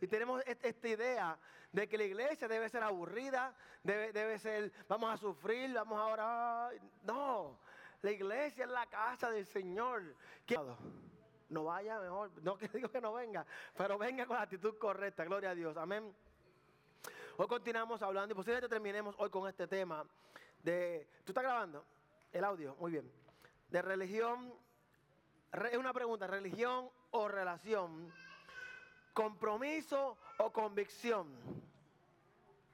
Y tenemos esta idea de que la iglesia debe ser aburrida, debe, debe ser, vamos a sufrir, vamos a orar. No, la iglesia es la casa del Señor. No vaya mejor, no que digo que no venga, pero venga con la actitud correcta, gloria a Dios, amén. Hoy continuamos hablando y posiblemente terminemos hoy con este tema de, ¿tú estás grabando? El audio, muy bien. De religión, es una pregunta, religión o relación, compromiso o convicción.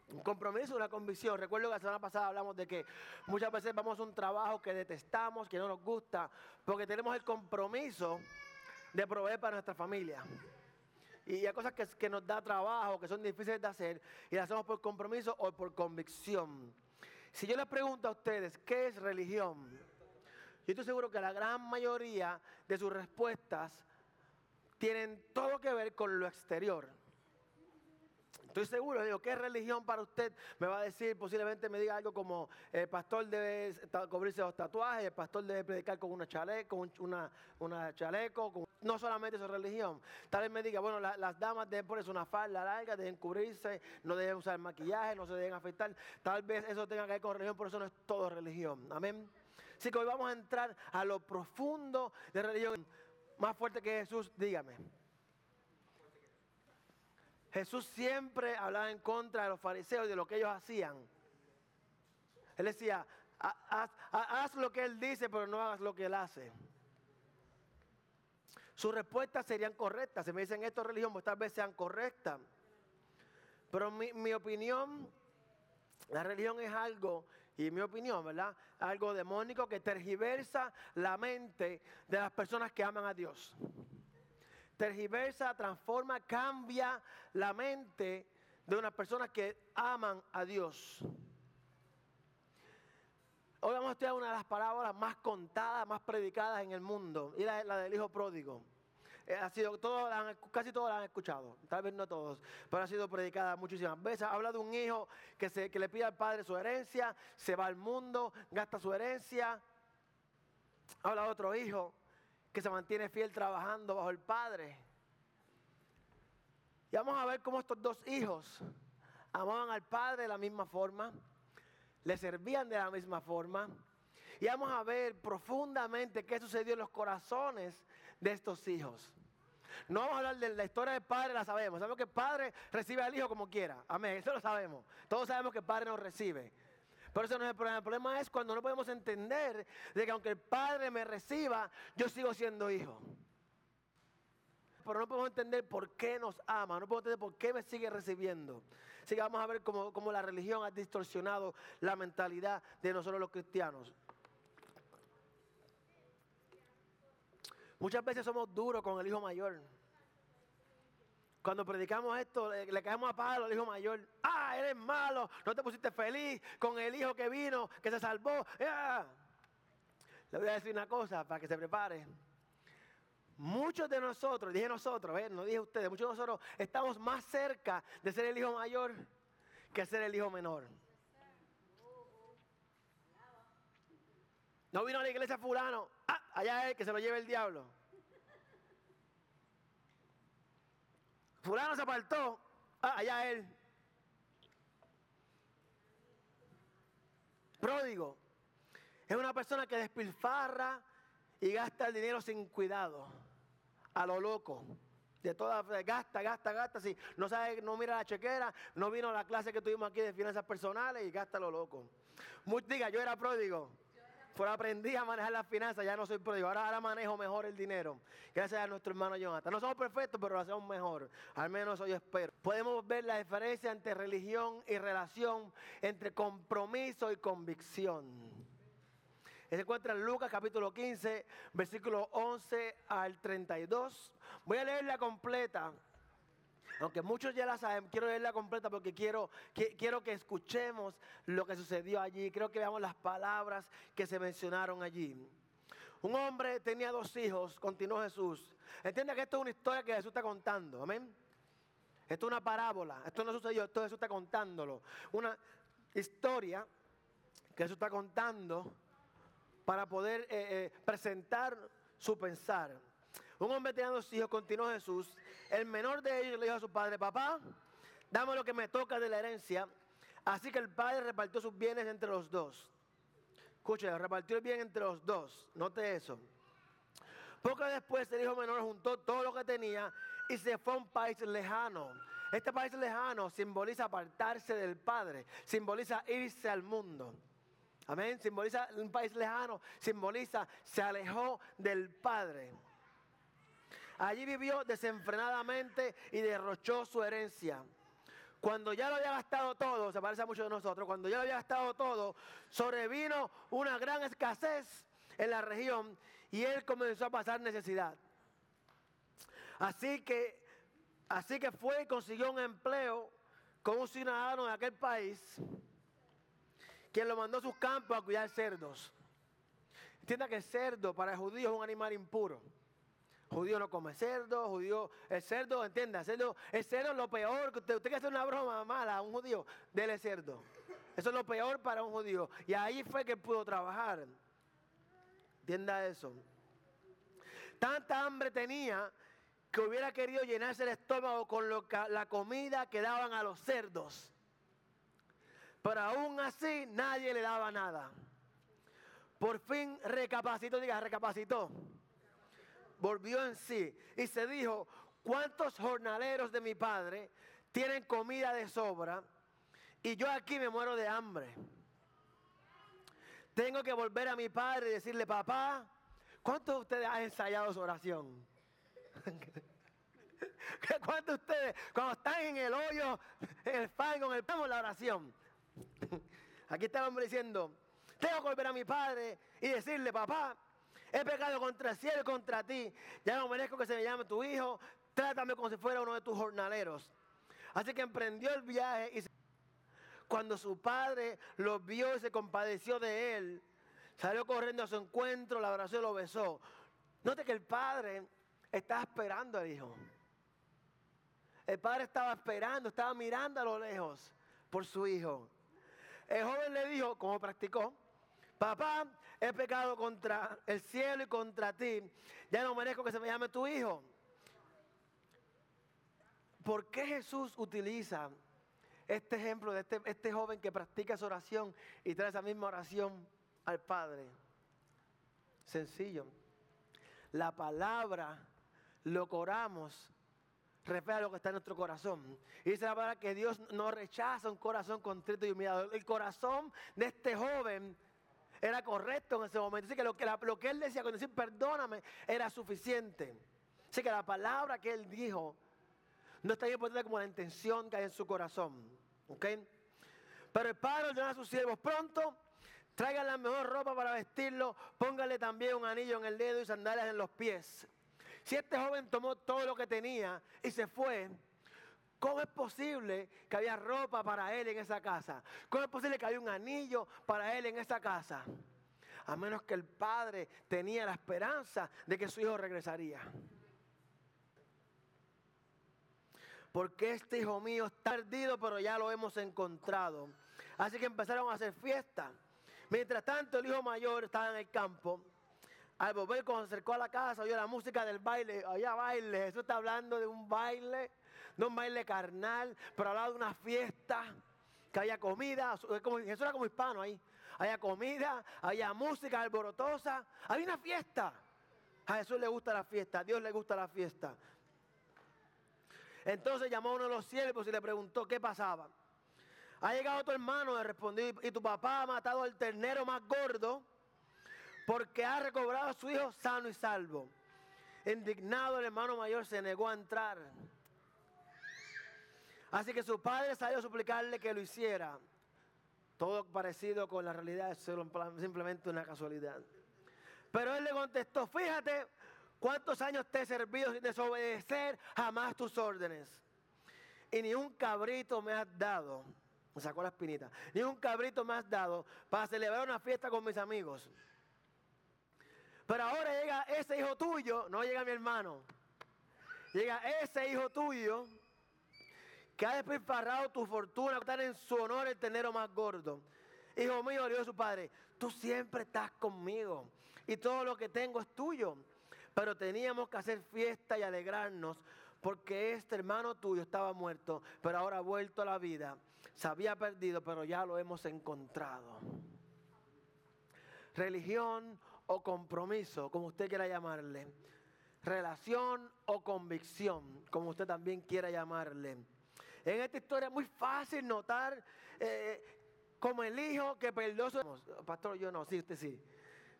Un compromiso, una convicción. Recuerdo que la semana pasada hablamos de que muchas veces vamos a un trabajo que detestamos, que no nos gusta, porque tenemos el compromiso de proveer para nuestra familia. Y hay cosas que, que nos da trabajo, que son difíciles de hacer, y las hacemos por compromiso o por convicción. Si yo les pregunto a ustedes, ¿qué es religión? Yo estoy seguro que la gran mayoría de sus respuestas tienen todo que ver con lo exterior. Estoy seguro, digo, ¿qué religión para usted? Me va a decir, posiblemente me diga algo como, el pastor debe cubrirse los tatuajes, el pastor debe predicar con una chaleco, con una, una chaleco, no solamente es religión. Tal vez me diga, bueno, las damas deben ponerse una falda larga, deben cubrirse, no deben usar maquillaje, no se deben afectar. Tal vez eso tenga que ver con religión, por eso no es todo religión. Amén. Así que hoy vamos a entrar a lo profundo de religión. Más fuerte que Jesús, dígame. Jesús siempre hablaba en contra de los fariseos y de lo que ellos hacían. Él decía, haz, lo que Él dice, pero no hagas lo que Él hace. Sus respuestas serían correctas. Si me dicen esto religión, pues tal vez sean correctas. Pero mi, mi opinión, la religión es algo, y mi opinión, ¿verdad? Algo demónico que tergiversa la mente de las personas que aman a Dios tergiversa, transforma, cambia la mente de unas personas que aman a Dios. Hoy vamos a estudiar una de las parábolas más contadas, más predicadas en el mundo, y la del hijo pródigo. Eh, ha sido, casi todos la han escuchado, tal vez no todos, pero ha sido predicada muchísimas veces. Habla de un hijo que, se, que le pide al padre su herencia, se va al mundo, gasta su herencia. Habla de otro hijo que se mantiene fiel trabajando bajo el Padre. Y vamos a ver cómo estos dos hijos amaban al Padre de la misma forma, le servían de la misma forma. Y vamos a ver profundamente qué sucedió en los corazones de estos hijos. No vamos a hablar de la historia del padre, la sabemos. Sabemos que el padre recibe al hijo como quiera. Amén, eso lo sabemos. Todos sabemos que el padre nos recibe. Pero eso no es el problema. El problema es cuando no podemos entender de que aunque el Padre me reciba, yo sigo siendo hijo. Pero no podemos entender por qué nos ama, no podemos entender por qué me sigue recibiendo. Así que vamos a ver cómo, cómo la religión ha distorsionado la mentalidad de nosotros los cristianos. Muchas veces somos duros con el hijo mayor. Cuando predicamos esto, le, caemos a palo al hijo mayor. Ah, eres malo, no te pusiste feliz con el hijo que vino, que se salvó. Ah. Le voy a decir una cosa para que se prepare. Muchos de nosotros, dije nosotros, ¿eh? no dije ustedes, muchos de nosotros estamos más cerca de ser el hijo mayor que ser el hijo menor. No vino a la iglesia fulano, allá es que se lo lleve el diablo. Fulano se apartó. Ah, allá él. Pródigo. Es una persona que despilfarra y gasta el dinero sin cuidado. A lo loco. De toda, gasta, gasta, gasta. Si no sabe, no mira la chequera, no vino a la clase que tuvimos aquí de finanzas personales y gasta lo loco. diga, yo era pródigo. Pero aprendí a manejar las finanzas, ya no soy pródigo. Ahora, manejo mejor el dinero. Gracias a nuestro hermano Jonathan. No somos perfectos, pero lo hacemos mejor. Al menos hoy espero. Podemos ver la diferencia entre religión y relación, entre compromiso y convicción. Se encuentra en Lucas capítulo 15, versículo 11 al 32. Voy a leerla completa aunque muchos ya la saben, quiero leerla completa porque quiero que, quiero que escuchemos lo que sucedió allí. Creo que veamos las palabras que se mencionaron allí. Un hombre tenía dos hijos, continuó Jesús. Entiende que esto es una historia que Jesús está contando, amén. Esto es una parábola, esto no sucedió, esto Jesús está contándolo. Una historia que Jesús está contando para poder eh, eh, presentar su pensar. Un hombre tenía dos hijos, continuó Jesús. El menor de ellos le dijo a su padre, papá, dame lo que me toca de la herencia. Así que el padre repartió sus bienes entre los dos. Escucha, repartió el bien entre los dos. Note eso. Poco después el hijo menor juntó todo lo que tenía y se fue a un país lejano. Este país lejano simboliza apartarse del Padre, simboliza irse al mundo. Amén. Simboliza un país lejano, simboliza se alejó del Padre. Allí vivió desenfrenadamente y derrochó su herencia. Cuando ya lo había gastado todo, se parece a muchos de nosotros, cuando ya lo había gastado todo, sobrevino una gran escasez en la región y él comenzó a pasar necesidad. Así que, así que fue y consiguió un empleo con un ciudadano de aquel país, quien lo mandó a sus campos a cuidar cerdos. Entienda que el cerdo para el judío es un animal impuro. Judío no come cerdo, judío, el cerdo, entienda, el cerdo, el cerdo es lo peor, usted, usted que hace una broma mala a un judío, dele cerdo. Eso es lo peor para un judío. Y ahí fue que pudo trabajar. Entienda eso. Tanta hambre tenía que hubiera querido llenarse el estómago con la comida que daban a los cerdos. Pero aún así nadie le daba nada. Por fin recapacitó, diga, recapacitó volvió en sí y se dijo, ¿cuántos jornaleros de mi padre tienen comida de sobra y yo aquí me muero de hambre? Tengo que volver a mi padre y decirle, papá, ¿cuántos de ustedes han ensayado su oración? ¿Cuántos de ustedes, cuando están en el hoyo, en el fango, en el pamo, la oración? Aquí está el hombre diciendo, tengo que volver a mi padre y decirle, papá, He pecado contra el cielo y contra ti. Ya no merezco que se me llame tu hijo. Trátame como si fuera uno de tus jornaleros. Así que emprendió el viaje y cuando su padre lo vio y se compadeció de él, salió corriendo a su encuentro, la abrazó y lo besó. Note que el padre estaba esperando al hijo. El padre estaba esperando, estaba mirando a lo lejos por su hijo. El joven le dijo, como practicó, papá, he pecado contra el cielo y contra ti, ya no merezco que se me llame tu hijo. ¿Por qué Jesús utiliza este ejemplo de este, este joven que practica esa oración y trae esa misma oración al Padre? Sencillo. La palabra, lo coramos, refleja lo que está en nuestro corazón. Y dice la palabra que Dios no rechaza un corazón contrito y humillado. El corazón de este joven era correcto en ese momento. Así que lo que, lo que él decía cuando decía perdóname era suficiente. Así que la palabra que él dijo no está tan importante como la intención que hay en su corazón. ¿Ok? Pero el padre ordenó a sus siervos pronto. Traigan la mejor ropa para vestirlo. Póngale también un anillo en el dedo y sandalias en los pies. Si este joven tomó todo lo que tenía y se fue, ¿Cómo es posible que había ropa para él en esa casa? ¿Cómo es posible que había un anillo para él en esa casa? A menos que el padre tenía la esperanza de que su hijo regresaría. Porque este hijo mío está perdido, pero ya lo hemos encontrado. Así que empezaron a hacer fiesta. Mientras tanto, el hijo mayor estaba en el campo. Al volver, cuando se acercó a la casa, oyó la música del baile. Había baile. Jesús está hablando de un baile no un baile carnal, pero hablaba de una fiesta, que había comida, como, Jesús era como hispano ahí. Había comida, había música alborotosa, había una fiesta. A Jesús le gusta la fiesta, a Dios le gusta la fiesta. Entonces llamó a uno de los siervos y le preguntó qué pasaba. Ha llegado tu hermano, le respondió, y tu papá ha matado al ternero más gordo porque ha recobrado a su hijo sano y salvo. Indignado el hermano mayor se negó a entrar. Así que su padre salió a suplicarle que lo hiciera. Todo parecido con la realidad es simplemente una casualidad. Pero él le contestó, fíjate cuántos años te he servido sin desobedecer jamás tus órdenes. Y ni un cabrito me has dado. Me sacó la espinita. Ni un cabrito me has dado para celebrar una fiesta con mis amigos. Pero ahora llega ese hijo tuyo, no llega mi hermano. Llega ese hijo tuyo que ha despilfarrado tu fortuna, estar en su honor el tenero más gordo. Hijo mío, le dijo su padre, tú siempre estás conmigo y todo lo que tengo es tuyo. Pero teníamos que hacer fiesta y alegrarnos porque este hermano tuyo estaba muerto, pero ahora ha vuelto a la vida. Se había perdido, pero ya lo hemos encontrado. Religión o compromiso, como usted quiera llamarle. Relación o convicción, como usted también quiera llamarle. En esta historia es muy fácil notar eh, como el hijo que perdió su... Pastor, yo no, sí, usted sí.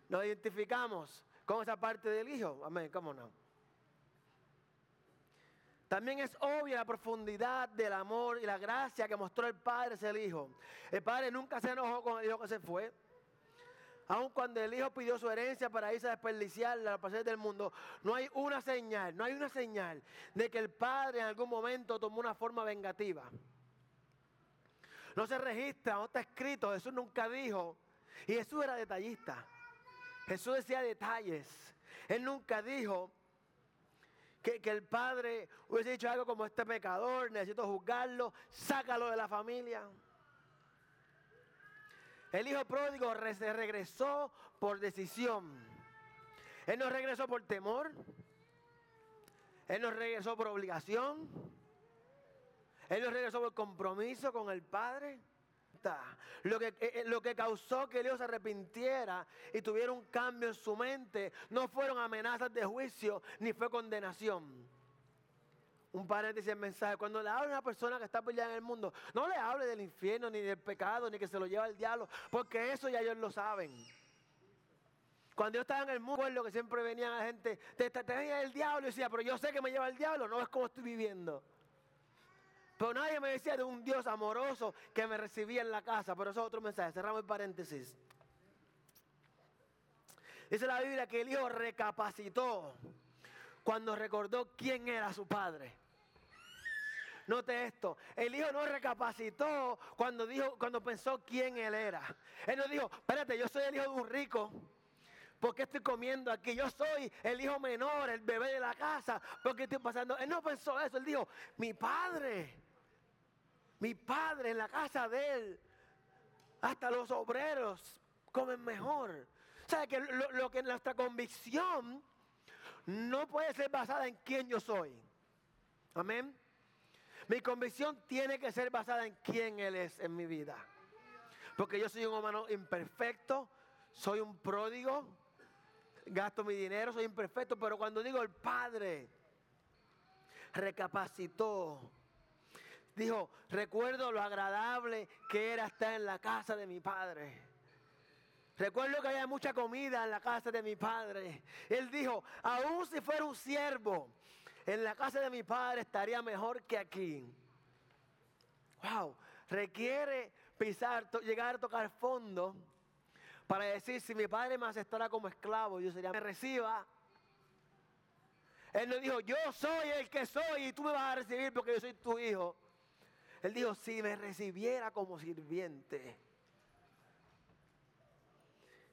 Nos identificamos con esa parte del hijo. Amén, ¿cómo no? También es obvia la profundidad del amor y la gracia que mostró el padre hacia el hijo. El padre nunca se enojó con el hijo que se fue. Aun cuando el hijo pidió su herencia para irse a desperdiciar la placeres del mundo, no hay una señal, no hay una señal de que el padre en algún momento tomó una forma vengativa. No se registra, no está escrito, Jesús nunca dijo. Y Jesús era detallista. Jesús decía detalles. Él nunca dijo que, que, el padre hubiese dicho algo como este pecador, necesito juzgarlo, sácalo de la familia. El hijo pródigo se regresó por decisión. Él no regresó por temor. Él no regresó por obligación. Él no regresó por compromiso con el Padre. Lo que, eh, eh, lo que causó que el hijo se arrepintiera y tuviera un cambio en su mente no fueron amenazas de juicio ni fue condenación un paréntesis el mensaje. Cuando le habla a una persona que está peleando en el mundo, no le hable del infierno, ni del pecado, ni que se lo lleva el diablo, porque eso ya ellos lo saben. Cuando yo estaba en el mundo, lo que siempre venía la gente, te, te, el diablo y decía, pero yo sé que me lleva el diablo, no es como estoy viviendo. Pero nadie me decía de un Dios amoroso que me recibía en la casa. Pero eso es otro mensaje. Cerramos el paréntesis. Dice la Biblia que el hijo recapacitó cuando recordó quién era su padre. Note esto, el hijo no recapacitó cuando dijo, cuando pensó quién él era. Él no dijo, espérate, yo soy el hijo de un rico. ¿Por qué estoy comiendo aquí? Yo soy el hijo menor, el bebé de la casa. ¿Por qué estoy pasando? Él no pensó eso. Él dijo, mi padre, mi padre en la casa de él, hasta los obreros comen mejor. O sea, que lo, lo que nuestra convicción no puede ser basada en quién yo soy. Amén. Mi convicción tiene que ser basada en quién Él es en mi vida. Porque yo soy un humano imperfecto, soy un pródigo, gasto mi dinero, soy imperfecto, pero cuando digo el Padre recapacitó, dijo, recuerdo lo agradable que era estar en la casa de mi Padre. Recuerdo que había mucha comida en la casa de mi padre. Él dijo, aún si fuera un siervo, en la casa de mi padre estaría mejor que aquí. Wow, requiere pisar, llegar a tocar fondo para decir, si mi padre me aceptara como esclavo, yo sería, me reciba. Él no dijo, yo soy el que soy y tú me vas a recibir porque yo soy tu hijo. Él dijo, si me recibiera como sirviente.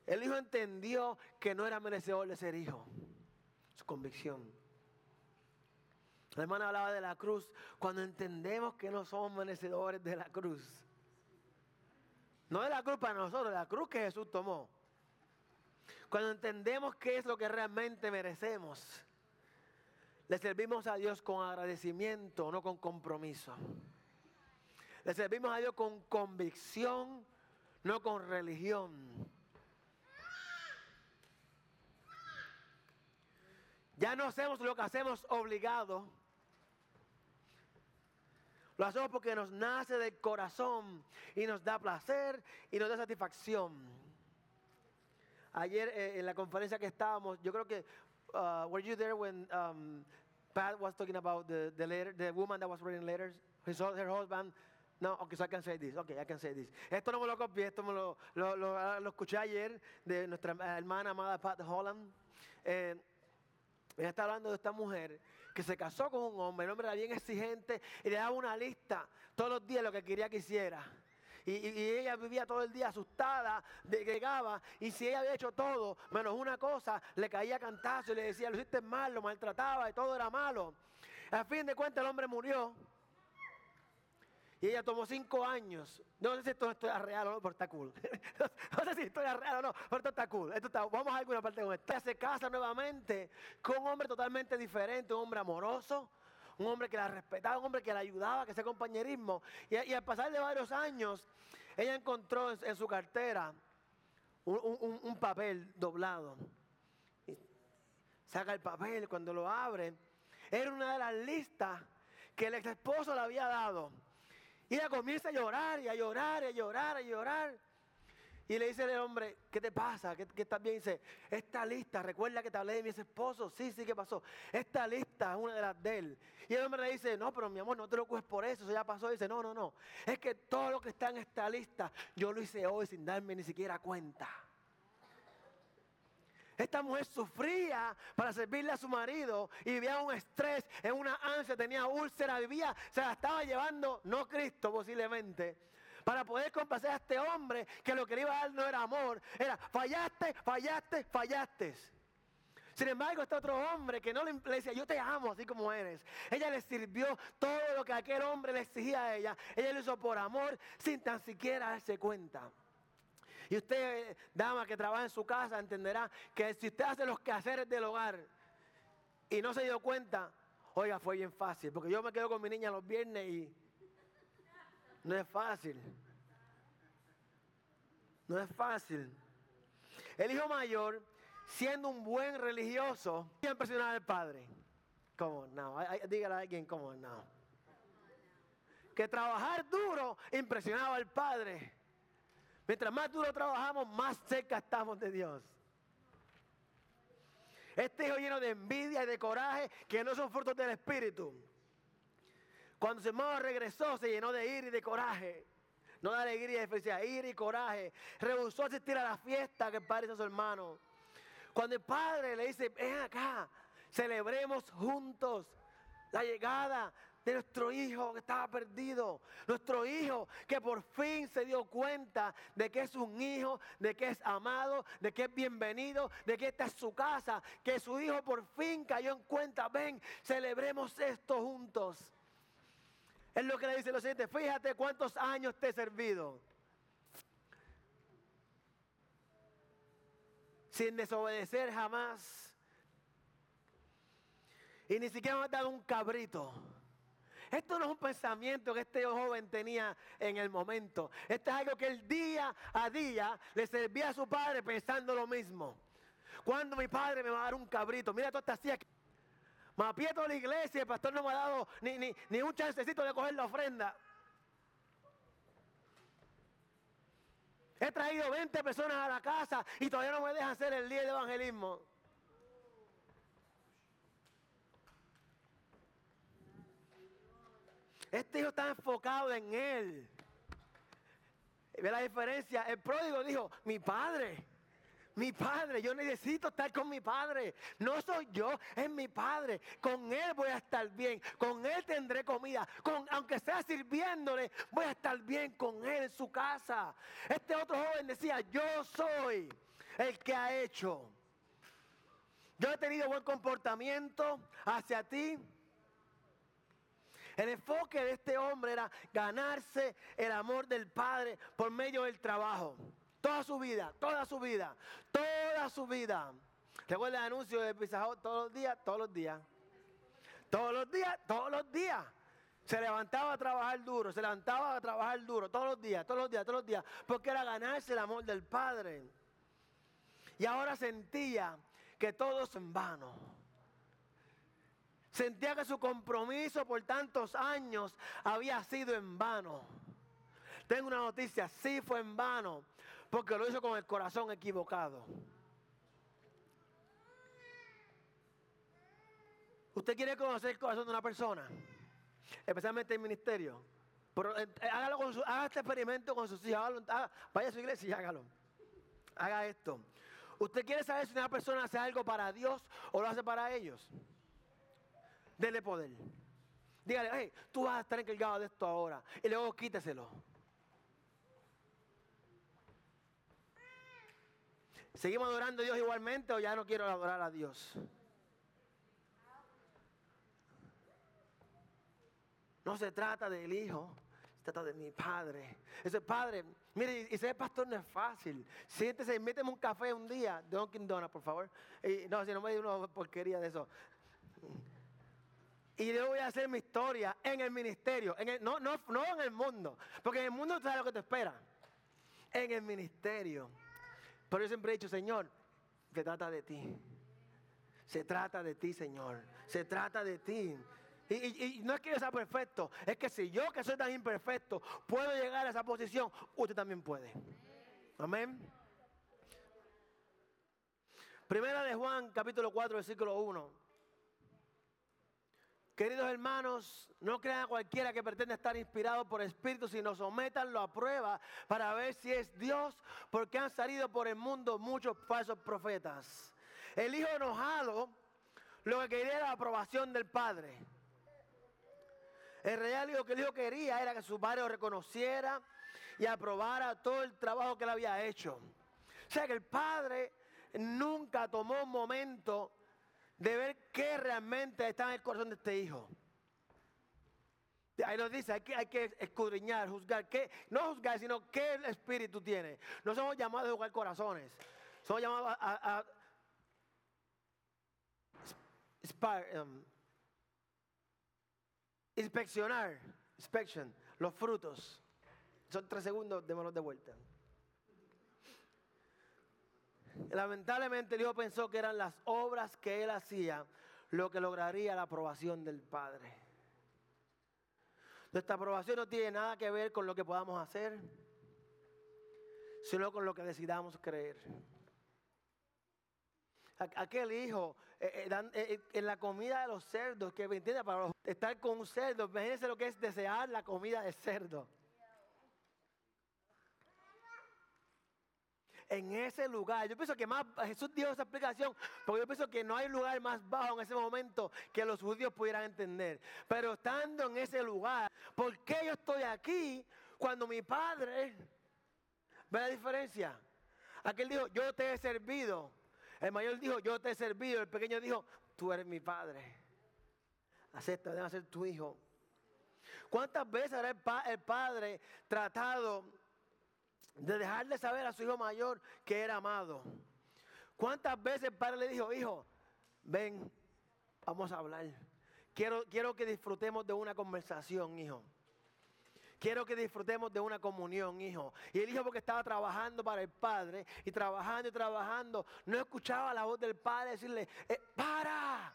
El hijo entendió que no era merecedor de ser hijo. Su convicción. La hermana hablaba de la cruz. Cuando entendemos que no somos merecedores de la cruz. No de la cruz para nosotros, de la cruz que Jesús tomó. Cuando entendemos qué es lo que realmente merecemos. Le servimos a Dios con agradecimiento, no con compromiso. Le servimos a Dios con convicción, no con religión. Ya no hacemos lo que hacemos obligado. Lo hacemos porque nos nace del corazón y nos da placer y nos da satisfacción. Ayer eh, en la conferencia que estábamos, yo creo que, uh, were you there when um, Pat was talking about the, the, letter, the woman that was writing letters, his, her husband? No, okay, so I can say this. Okay, I can say this. Esto no me lo copié, esto me lo, lo, lo, lo escuché ayer de nuestra hermana amada Pat Holland. Eh, ella está hablando de esta mujer que se casó con un hombre, el hombre era bien exigente y le daba una lista todos los días lo que quería que hiciera. Y, ella vivía todo el día asustada llegaba y si ella había hecho todo menos una cosa, le caía cantazo y le decía, lo hiciste mal, lo maltrataba y todo era malo. Al fin de cuentas el hombre murió Y ella tomó cinco años. No sé si esto es real o no, pero está cool. no sé si esto es real o no, pero esto está cool. Esto está, vamos a alguna parte con esto. Ella se casa nuevamente con un hombre totalmente diferente, un hombre amoroso, un hombre que la respetaba, un hombre que la ayudaba, que ese compañerismo. Y, al pasar de varios años, ella encontró en, su cartera un, papel doblado. saca el papel, cuando lo abre, era una de las listas que el ex esposo le había dado y ella comienza a llorar y a llorar y a llorar y a llorar. Y le dice el hombre, ¿qué te pasa? ¿Qué, qué estás bien? dice, esta lista, recuerda que te hablé de mi esposo. Sí, sí, ¿qué pasó? Esta lista es una de las de él. Y el hombre le dice, no, pero mi amor, no te lo cues por eso, eso ya pasó. Y dice, no, no, no. Es que todo lo que está en esta lista, yo lo hice hoy sin darme ni siquiera cuenta. Esta mujer sufría para servirle a su marido y vivía un estrés, en una ansia, tenía úlcera, vivía, se la estaba llevando, no Cristo posiblemente, para poder complacer a este hombre que lo que le iba a dar no era amor, era fallaste, fallaste, fallaste. Sin embargo, este otro hombre que no le, le, decía, yo te amo así como eres. Ella le sirvió todo lo que aquel hombre le exigía a ella. Ella lo hizo por amor sin tan siquiera darse cuenta. Y usted, dama que trabaja en su casa, entenderá que si usted hace los quehaceres del hogar y no se dio cuenta, oiga, fue bien fácil. Porque yo me quedo con mi niña los viernes y no es fácil. No es fácil. El hijo mayor, siendo un buen religioso, impresionaba al padre. ¿Cómo no? Dígale a alguien cómo no. Que trabajar duro impresionaba al padre. Mientras más duro trabajamos, más cerca estamos de Dios. Este hijo lleno de envidia y de coraje, que no son frutos del Espíritu. Cuando su hermano regresó, se llenó de ira y de coraje. No de alegría y de felicidad, ira y coraje. Rehusó asistir a la fiesta que el padre hizo a su hermano. Cuando el padre le dice, ven acá, celebremos juntos la llegada de nuestro hijo que estaba perdido. Nuestro hijo que por fin se dio cuenta de que es un hijo, de que es amado, de que es bienvenido, de que esta es su casa, que su hijo por fin cayó en cuenta. Ven, celebremos esto juntos. Es lo que le dice lo siguiente, fíjate cuántos años te he servido. Sin desobedecer jamás. Y ni siquiera me ha dado un cabrito. Esto no es un pensamiento que este joven tenía en el momento. Esto es algo que el día a día le servía a su padre pensando lo mismo. Cuando mi padre me va a dar un cabrito, mira toda esta silla. Me aprieto la iglesia, el pastor no me ha dado ni, ni, ni un chancecito de coger la ofrenda. He traído 20 personas a la casa y todavía no me dejan hacer el día de evangelismo. Este hijo está enfocado en él. ¿Ve la diferencia? El pródigo dijo, mi padre, mi padre, yo necesito estar con mi padre. No soy yo, es mi padre. Con él voy a estar bien. Con él tendré comida. Con, aunque sea sirviéndole, voy a estar bien con él en su casa. Este otro joven decía, yo soy el que ha hecho. Yo he tenido buen comportamiento hacia ti. El enfoque de este hombre era ganarse el amor del Padre por medio del trabajo. Toda su vida, toda su vida, toda su vida. ¿Recuerda el anuncio de Pizza todos los días? Todos los días. Todos los días, todos los días. Se levantaba a trabajar duro, se levantaba a trabajar duro, todos los días, todos los días, todos los días, porque era ganarse el amor del Padre. Y ahora sentía que todo es en vano. Sentía que su compromiso por tantos años había sido en vano. Tengo una noticia, sí fue en vano, porque lo hizo con el corazón equivocado. ¿Usted quiere conocer el corazón de una persona? Especialmente el ministerio. Pero, eh, hágalo haga este experimento con sus hijos. vaya a su iglesia y hágalo. Haga esto. ¿Usted quiere saber si una persona hace algo para Dios o lo hace para ellos? Dele poder. Dígale, hey, tú vas a estar encargado de esto ahora. Y luego quíteselo. ¿Seguimos adorando a Dios igualmente o ya no quiero adorar a Dios? No se trata del hijo, Se trata de mi padre. Ese padre, mire, y ser pastor no es fácil. Siéntese y méteme un café un día, Dunkin' Donuts, por favor. No, si no me diga una porquería de eso. Y yo voy a hacer mi historia en el ministerio, no, en el mundo, porque en el mundo sabes lo que te espera. En el ministerio. Pero yo siempre he dicho, Señor, se trata de ti. Se trata de ti, Señor. Se trata de ti. Y, no es que yo sea perfecto, es que si yo que soy tan imperfecto puedo llegar a esa posición, usted también puede. Amén. Primera de Juan, capítulo 4, versículo 1. Queridos hermanos, no crean a cualquiera que pretende estar inspirado por espíritu, sino sometanlo a prueba para ver si es Dios, porque han salido por el mundo muchos falsos profetas. El hijo enojado lo que quería era la aprobación del padre. En realidad lo que el hijo quería era que su padre lo reconociera y aprobara todo el trabajo que él había hecho. O sea que el padre nunca tomó un momento de ver qué realmente está en el corazón de este hijo. Ahí nos dice, hay que, que escudriñar, juzgar, qué, no juzgar, sino qué el espíritu tiene. No somos llamados a jugar corazones, somos llamados a, um, inspeccionar, inspection, los frutos. Son tres segundos, démonos de vuelta. Lamentablemente el hijo pensó que eran las obras que él hacía lo que lograría la aprobación del Padre. Nuestra aprobación no tiene nada que ver con lo que podamos hacer, sino con lo que decidamos creer. Aquel hijo, eh, eh, eh, en la comida de los cerdos, que me entiende, para estar con un cerdo, imagínense lo que es desear la comida de cerdo. En ese lugar. Yo pienso que más Jesús dio esa explicación, porque yo pienso que no hay lugar más bajo en ese momento que los judíos pudieran entender. Pero estando en ese lugar, ¿por qué yo estoy aquí cuando mi padre... ¿Ve la diferencia? Aquel dijo, yo te he servido. El mayor dijo, yo te he servido. El pequeño dijo, tú eres mi padre. Acepta, debe ser tu hijo. ¿Cuántas veces habrá el padre tratado de dejarle saber a su hijo mayor que era amado. ¿Cuántas veces el padre le dijo, hijo, ven, vamos a hablar? Quiero, quiero que disfrutemos de una conversación, hijo. Quiero que disfrutemos de una comunión, hijo. Y el hijo porque estaba trabajando para el padre y trabajando y trabajando, no escuchaba la voz del padre decirle, eh, para,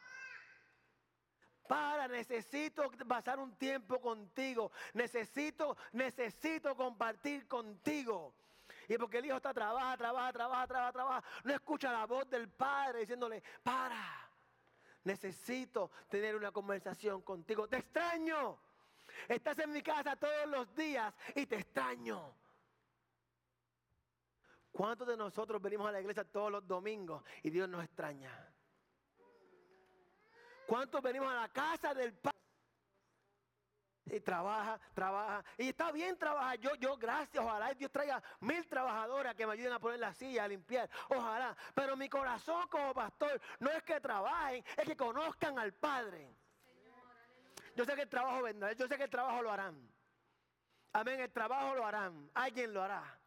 para, necesito pasar un tiempo contigo. Necesito, necesito compartir contigo. Y porque el hijo está trabaja, trabaja, trabaja, trabaja, trabaja, no escucha la voz del padre diciéndole, para, necesito tener una conversación contigo. Te extraño. Estás en mi casa todos los días y te extraño. ¿Cuántos de nosotros venimos a la iglesia todos los domingos y Dios nos extraña? ¿Cuántos venimos a la casa del Padre? Y trabaja, trabaja. Y está bien trabajar. Yo, yo, gracias. Ojalá Dios traiga mil trabajadoras que me ayuden a poner la silla, a limpiar. Ojalá. Pero mi corazón como pastor no es que trabajen, es que conozcan al Padre. Yo sé que el trabajo vendrá. Yo sé que el trabajo lo harán. Amén. El trabajo lo harán. Alguien lo hará.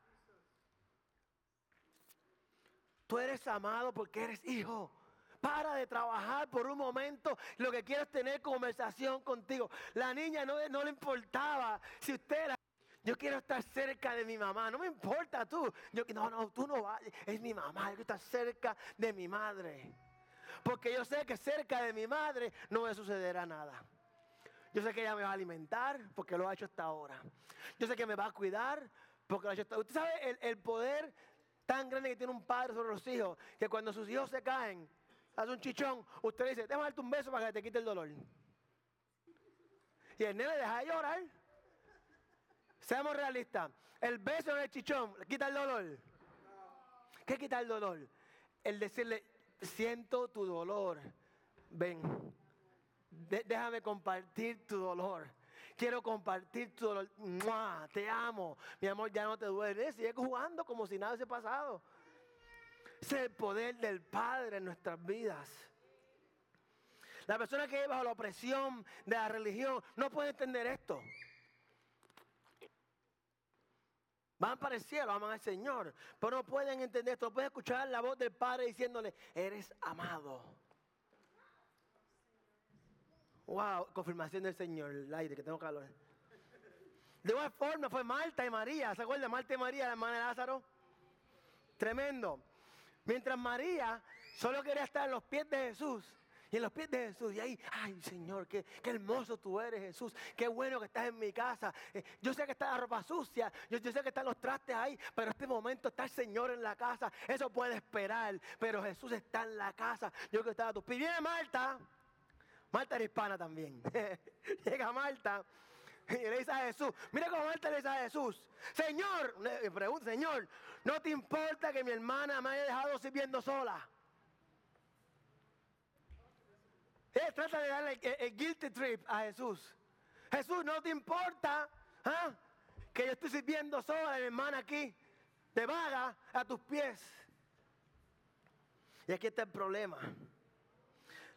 Tú eres amado porque eres hijo. Para de trabajar por un momento. Lo que quiero es tener conversación contigo. La niña no, le importaba si usted era. Yo quiero estar cerca de mi mamá. No me importa tú. Yo, no, no, tú no vas. Es mi mamá. Yo quiero estar cerca de mi madre. Porque yo sé que cerca de mi madre no me sucederá nada. Yo sé que ella me va a alimentar porque lo ha hecho hasta ahora. Yo sé que me va a cuidar porque lo ha hecho hasta ahora. Usted sabe el poder tan grande que tiene un padre sobre los hijos que cuando sus hijos se caen, hace un chichón, usted le dice, déjame darte un beso para que te quite el dolor. Y el nene deja de llorar. Seamos realistas. El beso en el chichón quita el dolor. ¿Qué quita el dolor? El decirle, siento tu dolor. Ven, déjame compartir tu dolor. Quiero compartir tu dolor. Te amo. Mi amor, ya no te duele. Sigue jugando como si nada hubiese pasado. Es el poder del Padre en nuestras vidas. La persona que vive bajo la opresión de la religión no puede entender esto. Van para el cielo, aman al Señor. Pero no pueden entender esto. No pueden escuchar la voz del Padre diciéndole, eres amado. Wow, confirmación del Señor, el aire, que tengo calor. De igual forma fue Marta y María. ¿Se acuerdan? Marta y María, la hermana de Lázaro. Tremendo. Mientras María solo quería estar en los pies de Jesús. Y en los pies de Jesús. Y ahí, ay Señor, qué, hermoso tú eres Jesús. Qué bueno que estás en mi casa. Eh, yo sé que está la ropa sucia. Yo, yo sé que están los trastes ahí. Pero en este momento está el Señor en la casa. Eso puede esperar. Pero Jesús está en la casa. Yo que estaba a tus pies. Viene Marta. Marta era hispana también. Llega Marta. Y le dice a Jesús, mira cómo Marta le dice a Jesús, Señor, pregunta, Señor, ¿no te importa que mi hermana me haya dejado sirviendo sola? Él trata de darle el, guilty trip a Jesús. Jesús, ¿no te importa ah, que yo estoy sirviendo sola, mi hermana aquí, de vaga a tus pies? Y aquí está el problema.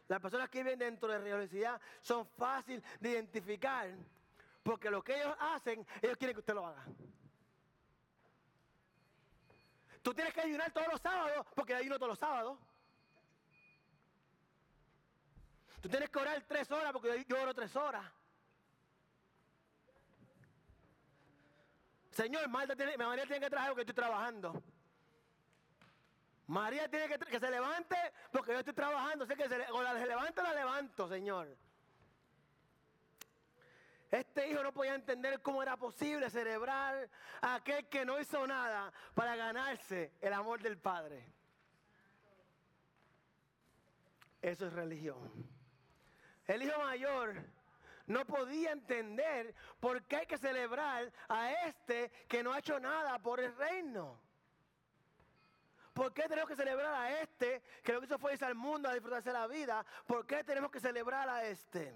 Las personas que viven dentro de la religiosidad son fáciles de identificar porque lo que ellos hacen, ellos quieren que usted lo haga. Tú tienes que ayunar todos los sábados porque ayuno todos los sábados. Tú tienes que orar tres horas porque yo oro tres horas. Señor, María tiene que trabajar porque estoy trabajando. María tiene que, que se levante porque yo estoy trabajando. Sé que se, o la se levanta la levanto, Señor. Este hijo no podía entender cómo era posible celebrar a aquel que no hizo nada para ganarse el amor del Padre. Eso es religión. El hijo mayor no podía entender por qué hay que celebrar a este que no ha hecho nada por el reino. ¿Por qué tenemos que celebrar a este que lo que hizo fue irse al mundo a disfrutarse la vida? ¿Por qué tenemos que celebrar a este?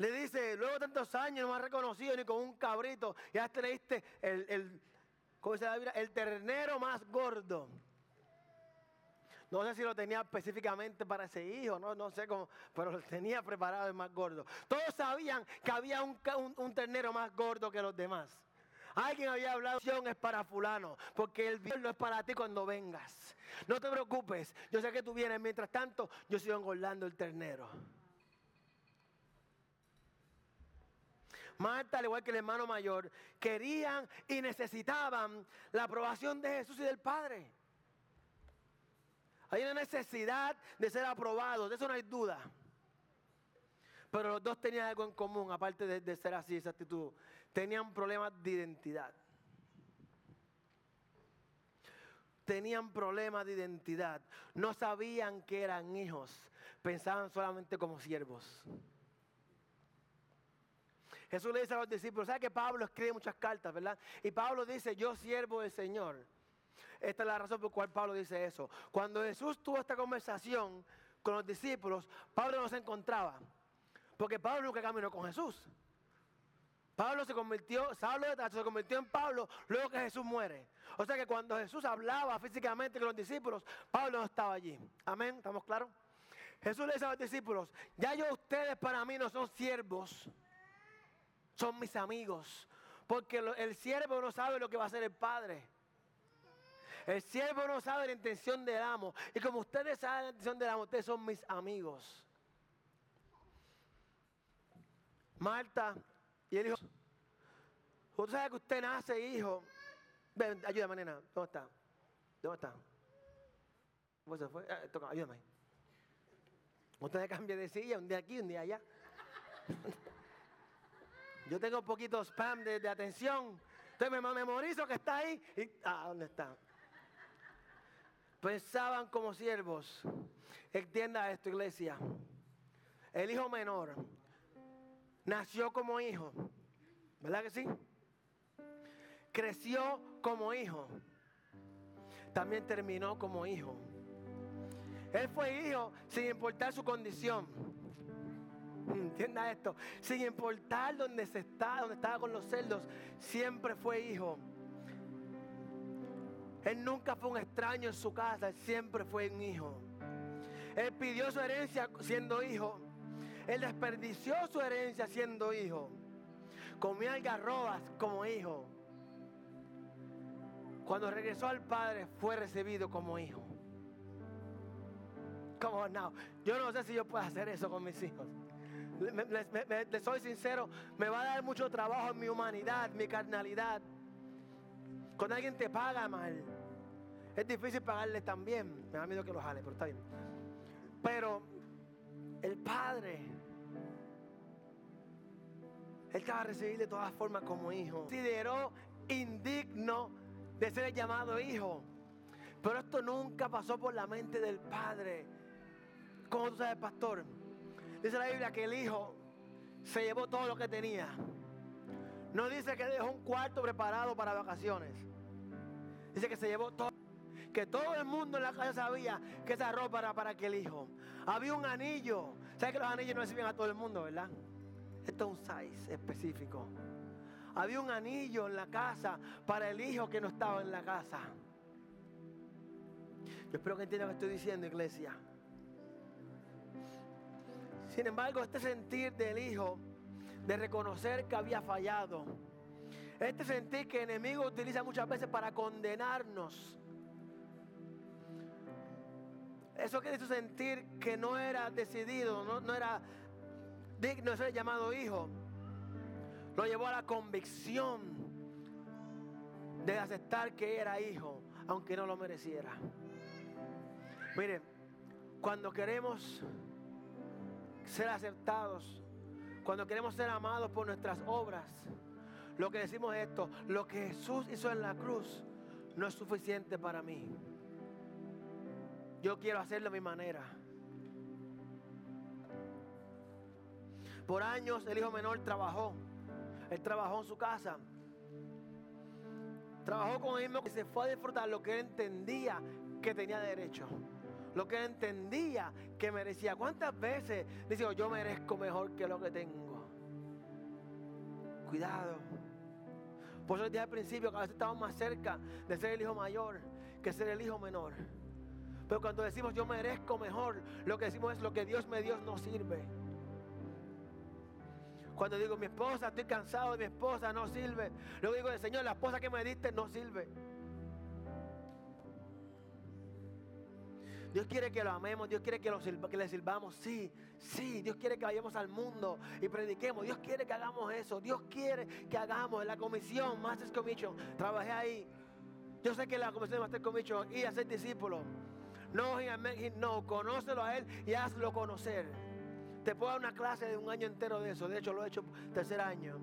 Le dice, luego de tantos años no me has reconocido ni con un cabrito. Ya te leíste el, el, el ternero más gordo. No sé si lo tenía específicamente para ese hijo, no, no sé cómo, pero lo tenía preparado el más gordo. Todos sabían que había un, un, ternero más gordo que los demás. Alguien había hablado, es para fulano, porque el bien no es para ti cuando vengas. No te preocupes, yo sé que tú vienes, mientras tanto yo sigo engordando el ternero. Marta, al igual que el hermano mayor, querían y necesitaban la aprobación de Jesús y del Padre. Hay una necesidad de ser aprobados, de eso no hay duda. Pero los dos tenían algo en común, aparte de, de ser así, esa actitud. Tenían problemas de identidad. Tenían problemas de identidad. No sabían que eran hijos. Pensaban solamente como siervos. Jesús le dice a los discípulos, ¿sabe que Pablo escribe muchas cartas, verdad? Y Pablo dice, yo siervo del Señor. Esta es la razón por la cual Pablo dice eso. Cuando Jesús tuvo esta conversación con los discípulos, Pablo no se encontraba. Porque Pablo nunca caminó con Jesús. Pablo se convirtió, Saulo se convirtió en Pablo luego que Jesús muere. O sea que cuando Jesús hablaba físicamente con los discípulos, Pablo no estaba allí. Amén, ¿estamos claros? Jesús le dice a los discípulos, ya yo ustedes para mí no son siervos, son mis amigos. Porque el siervo no sabe lo que va a hacer el padre. El siervo no sabe la intención del amo. Y como ustedes saben la intención del amo, ustedes son mis amigos. Marta y el hijo. Usted sabe que usted nace hijo. Ven, ayúdame, nena. ¿Dónde está? ¿Dónde está? ¿Cómo se fue? Eh, ayúdame. Usted cambia de silla un día aquí, un día allá. Yo tengo un poquito spam de, atención. Entonces me memorizo que está ahí. Y, ah, ¿dónde está? Pensaban como siervos. Entienda esto, iglesia. El hijo menor nació como hijo. ¿Verdad que sí? Creció como hijo. También terminó como hijo. Él fue hijo sin importar su condición. Entienda esto. Sin importar dónde se está, donde estaba con los cerdos, siempre fue hijo. Él nunca fue un extraño en su casa, él siempre fue un hijo. Él pidió su herencia siendo hijo. Él desperdició su herencia siendo hijo. Comió algarrobas como hijo. Cuando regresó al Padre fue recibido como hijo. Como no. Yo no sé si yo puedo hacer eso con mis hijos. Les soy sincero, me va a dar mucho trabajo en mi humanidad, mi carnalidad. Cuando alguien te paga mal, es difícil pagarle también. Me da miedo que lo jale, pero está bien. Pero el Padre, Él te va a recibir de todas formas como hijo. Consideró indigno de ser llamado hijo. Pero esto nunca pasó por la mente del Padre. ¿Cómo tú sabes, pastor? Dice la Biblia que el hijo se llevó todo lo que tenía. No dice que dejó un cuarto preparado para vacaciones. Dice que se llevó todo. Que todo el mundo en la casa sabía que esa ropa era para aquel hijo. Había un anillo. ¿Sabes que los anillos no sirven a todo el mundo, verdad? Esto es un size específico. Había un anillo en la casa para el hijo que no estaba en la casa. Yo espero que entiendan lo que estoy diciendo, iglesia. Sin embargo, este sentir del hijo de reconocer que había fallado, este sentir que el enemigo utiliza muchas veces para condenarnos, eso que hizo sentir que no era decidido, no, no era digno de ser llamado hijo, lo llevó a la convicción de aceptar que era hijo, aunque no lo mereciera. Mire, cuando queremos ser aceptados, cuando queremos ser amados por nuestras obras, lo que decimos es esto, lo que Jesús hizo en la cruz no es suficiente para mí. Yo quiero hacerlo a mi manera. Por años el hijo menor trabajó. Él trabajó en su casa. Trabajó con él y se fue a disfrutar lo que él entendía que tenía derecho lo que entendía que merecía. ¿Cuántas veces dice, yo merezco mejor que lo que tengo? Cuidado. Por eso dije al principio que a veces estamos más cerca de ser el hijo mayor que ser el hijo menor. Pero cuando decimos yo merezco mejor, lo que decimos es lo que Dios me dio no sirve. Cuando digo mi esposa, estoy cansado de mi esposa, no sirve. Luego digo, Señor, la esposa que me diste no sirve. Dios quiere que lo amemos, Dios quiere que, lo, que le sirvamos. Sí, sí, Dios quiere que vayamos al mundo y prediquemos. Dios quiere que hagamos eso. Dios quiere que hagamos la comisión, Master Commission. Trabajé ahí. Yo sé que la comisión de Master Commission y hacer discípulos. No, no, conócelo a Él y hazlo conocer. Te puedo dar una clase de un año entero de eso. De hecho, lo he hecho tercer año.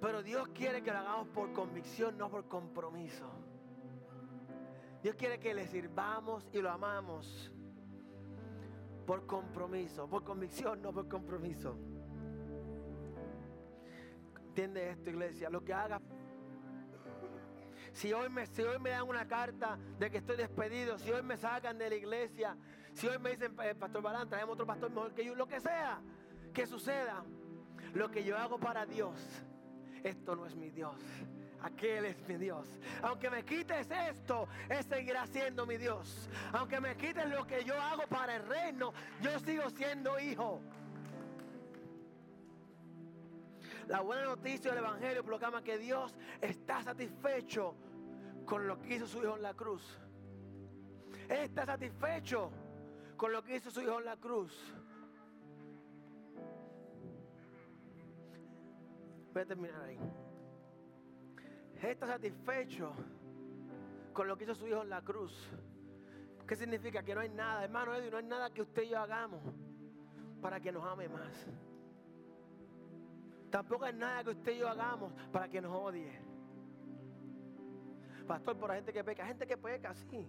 Pero Dios quiere que lo hagamos por convicción, no por compromiso. Dios quiere que le sirvamos y lo amamos por compromiso, por convicción, no por compromiso. ¿Entiende esto, iglesia? Lo que haga. Si hoy, me, si hoy me dan una carta de que estoy despedido, si hoy me sacan de la iglesia, si hoy me dicen, eh, Pastor Balán, traemos otro pastor mejor que yo, lo que sea, que suceda, lo que yo hago para Dios, esto no es mi Dios. Aquel es mi Dios. Aunque me quites esto, Él seguirá siendo mi Dios. Aunque me quites lo que yo hago para el reino, yo sigo siendo hijo. La buena noticia del Evangelio proclama que Dios está satisfecho con lo que hizo su Hijo en la cruz. Él está satisfecho con lo que hizo su Hijo en la cruz. Voy a terminar ahí está satisfecho con lo que hizo su hijo en la cruz. ¿Qué significa? Que no hay nada, hermano no hay nada que usted y yo hagamos para que nos ame más. Tampoco hay nada que usted y yo hagamos para que nos odie. Pastor, por la gente que peca, gente que peca, sí.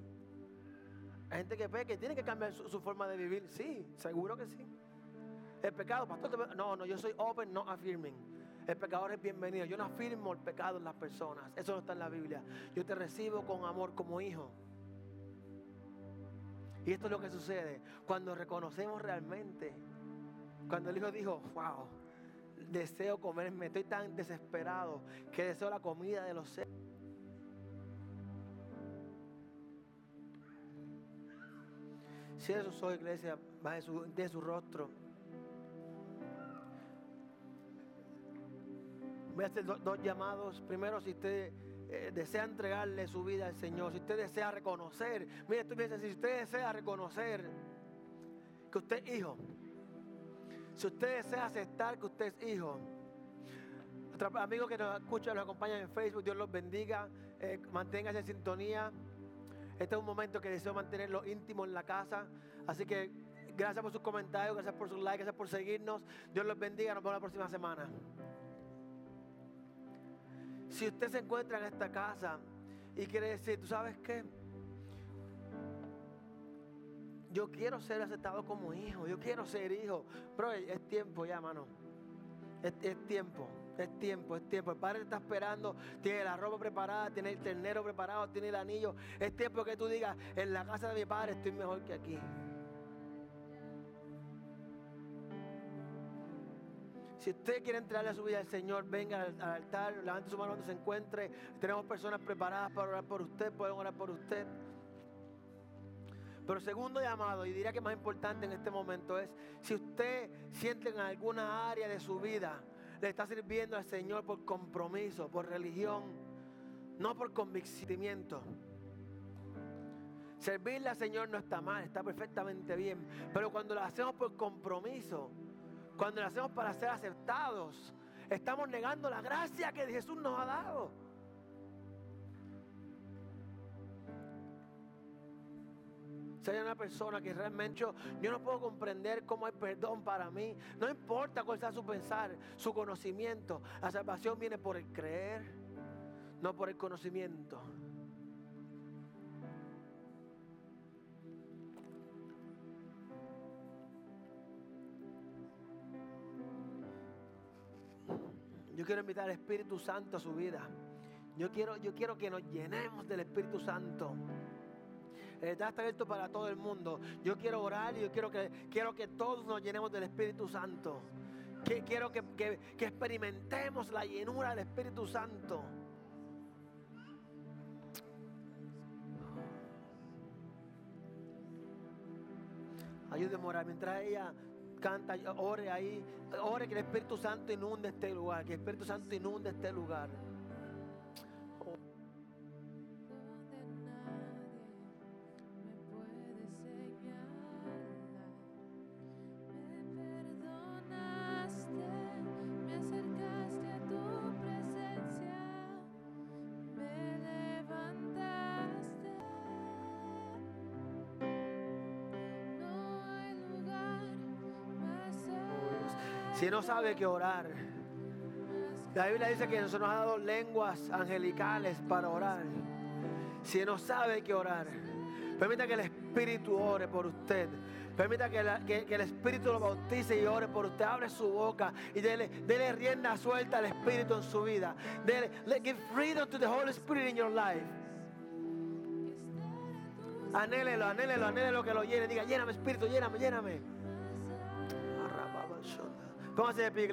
Hay gente que peca y tiene que cambiar su, forma de vivir, sí, seguro que sí. El pecado, pastor, no, no, yo soy open, no affirming. El pecador es bienvenido. Yo no afirmo el pecado en las personas. Eso no está en la Biblia. Yo te recibo con amor como hijo. Y esto es lo que sucede cuando reconocemos realmente. Cuando el hijo dijo, wow, deseo comerme, estoy tan desesperado que deseo la comida de los seres. Si eso soy iglesia, va de su rostro. Voy a hacer do- dos llamados. Primero, si usted eh, desea entregarle su vida al Señor, si usted desea reconocer, mire, tú piensas, si usted desea reconocer que usted es hijo, si usted desea aceptar que usted es hijo, amigos que nos escuchan, nos acompañan en Facebook, Dios los bendiga, eh, manténgase en sintonía. Este es un momento que deseo mantenerlo íntimo en la casa, así que gracias por sus comentarios, gracias por sus likes, gracias por seguirnos. Dios los bendiga, nos vemos la próxima semana. Si usted se encuentra en esta casa y quiere decir, ¿tú sabes qué? Yo quiero ser aceptado como hijo, yo quiero ser hijo. Pero es tiempo ya, mano. Es, es tiempo, es tiempo, es tiempo. El padre te está esperando, tiene la ropa preparada, tiene el ternero preparado, tiene el anillo. Es tiempo que tú digas, en la casa de mi padre estoy mejor que aquí. Si usted quiere entrarle a su vida al Señor, venga al, al altar, levante su mano donde se encuentre. Tenemos personas preparadas para orar por usted, pueden orar por usted. Pero segundo llamado, y diría que más importante en este momento es, si usted siente en alguna área de su vida, le está sirviendo al Señor por compromiso, por religión, no por convencimiento. Servirle al Señor no está mal, está perfectamente bien. Pero cuando lo hacemos por compromiso, cuando lo hacemos para ser aceptados, estamos negando la gracia que Jesús nos ha dado. Si una persona que realmente yo no puedo comprender cómo hay perdón para mí, no importa cuál sea su pensar, su conocimiento, la salvación viene por el creer, no por el conocimiento. Quiero invitar al Espíritu Santo a su vida. Yo quiero, yo quiero que nos llenemos del Espíritu Santo. Altar está abierto para todo el mundo. Yo quiero orar y yo quiero que, quiero que todos nos llenemos del Espíritu Santo. Que, quiero que, que- que experimentemos la llenura del Espíritu Santo. Ayúdeme a orar mientras ella canta, ore ahí, ore que el Espíritu Santo inunde este lugar, que el Espíritu Santo inunde este lugar. Sabe que orar, la Biblia dice que se nos ha dado lenguas angelicales para orar. Si no sabe que orar, permita que el Espíritu ore por usted. Permita que, el Espíritu lo bautice y ore por usted. Abre su boca y dele, dele rienda suelta al Espíritu en su vida. Dele, give freedom to the Holy Spirit in your life. Anhélelo, anhélelo, anhélelo que lo llene. Diga, lléname Espíritu, lléname, lléname. Come on, say it big.